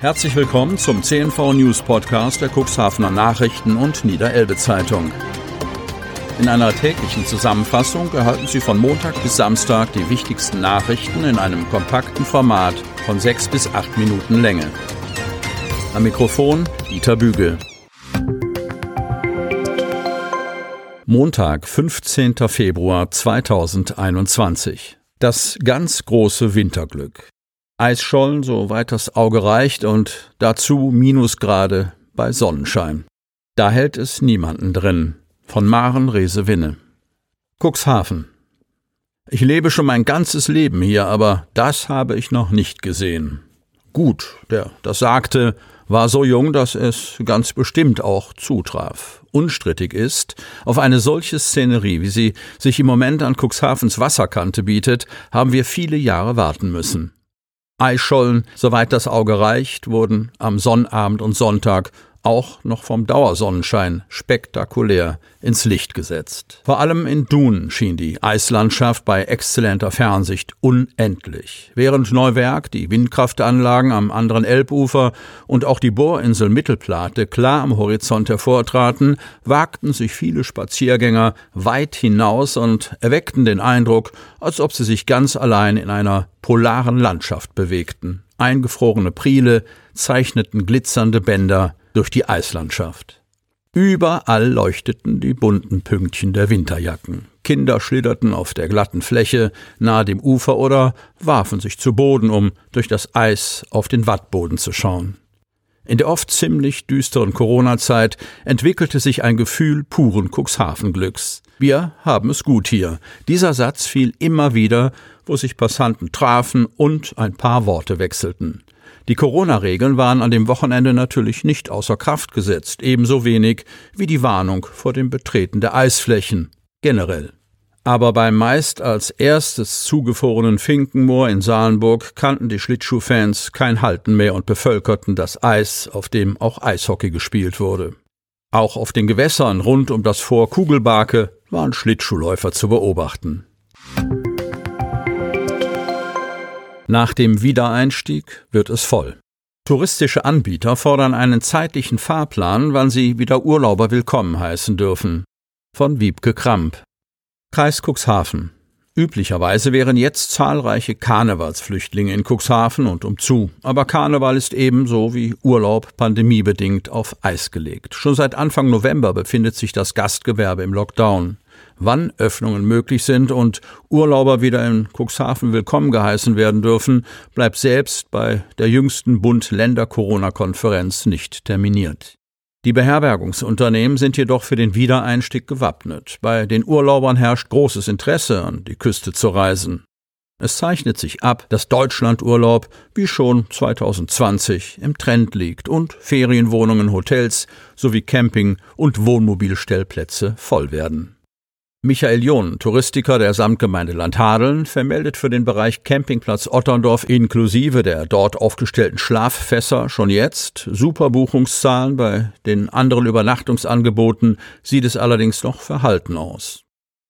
Herzlich willkommen zum CNV News Podcast der Cuxhavener Nachrichten und Niederelbe Zeitung. In einer täglichen Zusammenfassung erhalten Sie von Montag bis Samstag die wichtigsten Nachrichten in einem kompakten Format von sechs bis acht Minuten Länge. Am Mikrofon Dieter Bügel. Montag, 15. Februar 2021. Das ganz große Winterglück. Eisschollen, soweit das Auge reicht, und dazu Minusgrade bei Sonnenschein. Da hält es niemanden drin. Von Maren Resewinne. Cuxhaven. Ich lebe schon mein ganzes Leben hier, aber das habe ich noch nicht gesehen. Gut, der das sagte, war so jung, dass es ganz bestimmt auch zutraf. Unstrittig ist, auf eine solche Szenerie, wie sie sich im Moment an Cuxhavens Wasserkante bietet, haben wir viele Jahre warten müssen. Eisschollen, soweit das Auge reicht, wurden am Sonnabend und Sonntag auch noch vom Dauersonnenschein spektakulär ins Licht gesetzt. Vor allem in Dun schien die Eislandschaft bei exzellenter Fernsicht unendlich. Während Neuwerk, die Windkraftanlagen am anderen Elbufer und auch die Bohrinsel Mittelplate klar am Horizont hervortraten, wagten sich viele Spaziergänger weit hinaus und erweckten den Eindruck, als ob sie sich ganz allein in einer polaren Landschaft bewegten. Eingefrorene Priele zeichneten glitzernde Bänder durch die Eislandschaft. Überall leuchteten die bunten Pünktchen der Winterjacken. Kinder schlitterten auf der glatten Fläche nahe dem Ufer oder warfen sich zu Boden, um durch das Eis auf den Wattboden zu schauen. In der oft ziemlich düsteren Corona-Zeit entwickelte sich ein Gefühl puren Cuxhaven-Glücks. Wir haben es gut hier. Dieser Satz fiel immer wieder, wo sich Passanten trafen und ein paar Worte wechselten. Die Corona-Regeln waren an dem Wochenende natürlich nicht außer Kraft gesetzt, ebenso wenig wie die Warnung vor dem Betreten der Eisflächen generell. Aber beim meist als erstes zugefrorenen Finkenmoor in Salenburg kannten die Schlittschuhfans kein Halten mehr und bevölkerten das Eis, auf dem auch Eishockey gespielt wurde. Auch auf den Gewässern rund um das Fort Kugelbarke waren Schlittschuhläufer zu beobachten. Nach dem Wiedereinstieg wird es voll. Touristische Anbieter fordern einen zeitlichen Fahrplan, wann sie wieder Urlauber willkommen heißen dürfen. Von Wiebke Kramp. Kreis Cuxhaven. Üblicherweise wären jetzt zahlreiche Karnevalsflüchtlinge in Cuxhaven und umzu, aber Karneval ist ebenso wie Urlaub pandemiebedingt auf Eis gelegt. Schon seit Anfang November befindet sich das Gastgewerbe im Lockdown wann Öffnungen möglich sind und Urlauber wieder in Cuxhaven willkommen geheißen werden dürfen, bleibt selbst bei der jüngsten Bund-Länder-Corona-Konferenz nicht terminiert. Die Beherbergungsunternehmen sind jedoch für den Wiedereinstieg gewappnet. Bei den Urlaubern herrscht großes Interesse, an die Küste zu reisen. Es zeichnet sich ab, dass Deutschlandurlaub wie schon 2020 im Trend liegt und Ferienwohnungen, Hotels sowie Camping- und Wohnmobilstellplätze voll werden. Michael John, Touristiker der Samtgemeinde Landhadeln, vermeldet für den Bereich Campingplatz Otterndorf inklusive der dort aufgestellten Schlaffässer schon jetzt super Buchungszahlen. Bei den anderen Übernachtungsangeboten sieht es allerdings noch verhalten aus.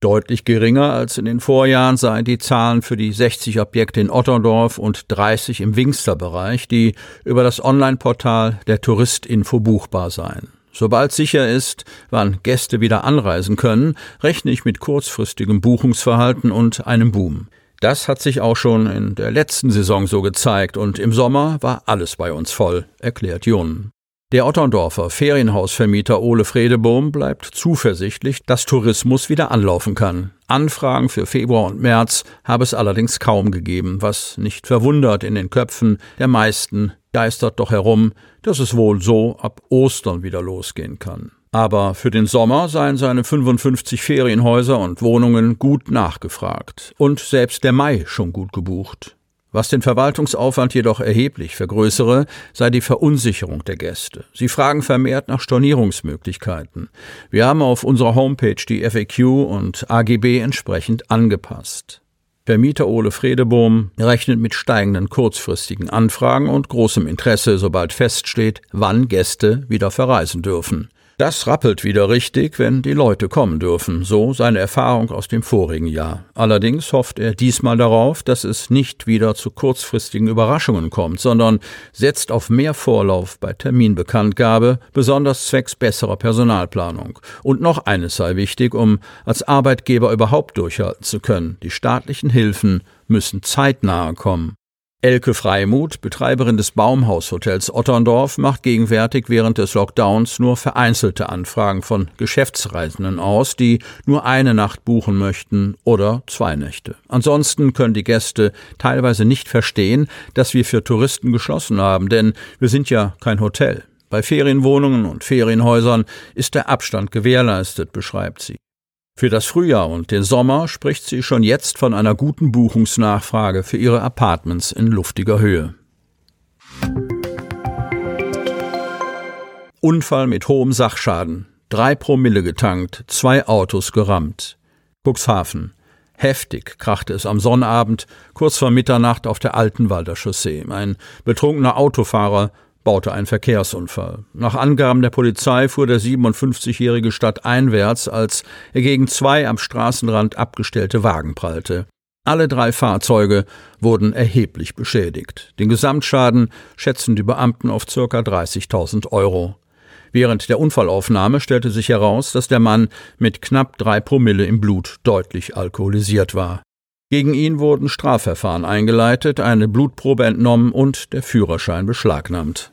Deutlich geringer als in den Vorjahren seien die Zahlen für die 60 Objekte in Otterndorf und 30 im Wingsterbereich, die über das Online-Portal der Touristinfo buchbar seien. Sobald sicher ist, wann Gäste wieder anreisen können, rechne ich mit kurzfristigem Buchungsverhalten und einem Boom. Das hat sich auch schon in der letzten Saison so gezeigt und im Sommer war alles bei uns voll, erklärt Jun. Der Otterndorfer Ferienhausvermieter Ole Fredebohm bleibt zuversichtlich, dass Tourismus wieder anlaufen kann. Anfragen für Februar und März habe es allerdings kaum gegeben, was nicht verwundert in den Köpfen der meisten geistert doch herum, dass es wohl so ab Ostern wieder losgehen kann. Aber für den Sommer seien seine 55 Ferienhäuser und Wohnungen gut nachgefragt und selbst der Mai schon gut gebucht. Was den Verwaltungsaufwand jedoch erheblich vergrößere, sei die Verunsicherung der Gäste. Sie fragen vermehrt nach Stornierungsmöglichkeiten. Wir haben auf unserer Homepage die FAQ und AGB entsprechend angepasst. Vermieter Ole Fredebohm rechnet mit steigenden kurzfristigen Anfragen und großem Interesse, sobald feststeht, wann Gäste wieder verreisen dürfen. Das rappelt wieder richtig, wenn die Leute kommen dürfen, so seine Erfahrung aus dem vorigen Jahr. Allerdings hofft er diesmal darauf, dass es nicht wieder zu kurzfristigen Überraschungen kommt, sondern setzt auf mehr Vorlauf bei Terminbekanntgabe, besonders zwecks besserer Personalplanung. Und noch eines sei wichtig, um als Arbeitgeber überhaupt durchhalten zu können. Die staatlichen Hilfen müssen zeitnahe kommen. Elke Freimuth, Betreiberin des Baumhaushotels Otterndorf, macht gegenwärtig während des Lockdowns nur vereinzelte Anfragen von Geschäftsreisenden aus, die nur eine Nacht buchen möchten oder zwei Nächte. Ansonsten können die Gäste teilweise nicht verstehen, dass wir für Touristen geschlossen haben, denn wir sind ja kein Hotel. Bei Ferienwohnungen und Ferienhäusern ist der Abstand gewährleistet, beschreibt sie. Für das Frühjahr und den Sommer spricht sie schon jetzt von einer guten Buchungsnachfrage für ihre Apartments in luftiger Höhe. Unfall mit hohem Sachschaden. Drei Promille getankt, zwei Autos gerammt. Cuxhaven. Heftig krachte es am Sonnabend, kurz vor Mitternacht auf der Altenwalder Chaussee. Ein betrunkener Autofahrer baute ein Verkehrsunfall. Nach Angaben der Polizei fuhr der 57-Jährige stadteinwärts, als er gegen zwei am Straßenrand abgestellte Wagen prallte. Alle drei Fahrzeuge wurden erheblich beschädigt. Den Gesamtschaden schätzen die Beamten auf ca. 30.000 Euro. Während der Unfallaufnahme stellte sich heraus, dass der Mann mit knapp drei Promille im Blut deutlich alkoholisiert war. Gegen ihn wurden Strafverfahren eingeleitet, eine Blutprobe entnommen und der Führerschein beschlagnahmt.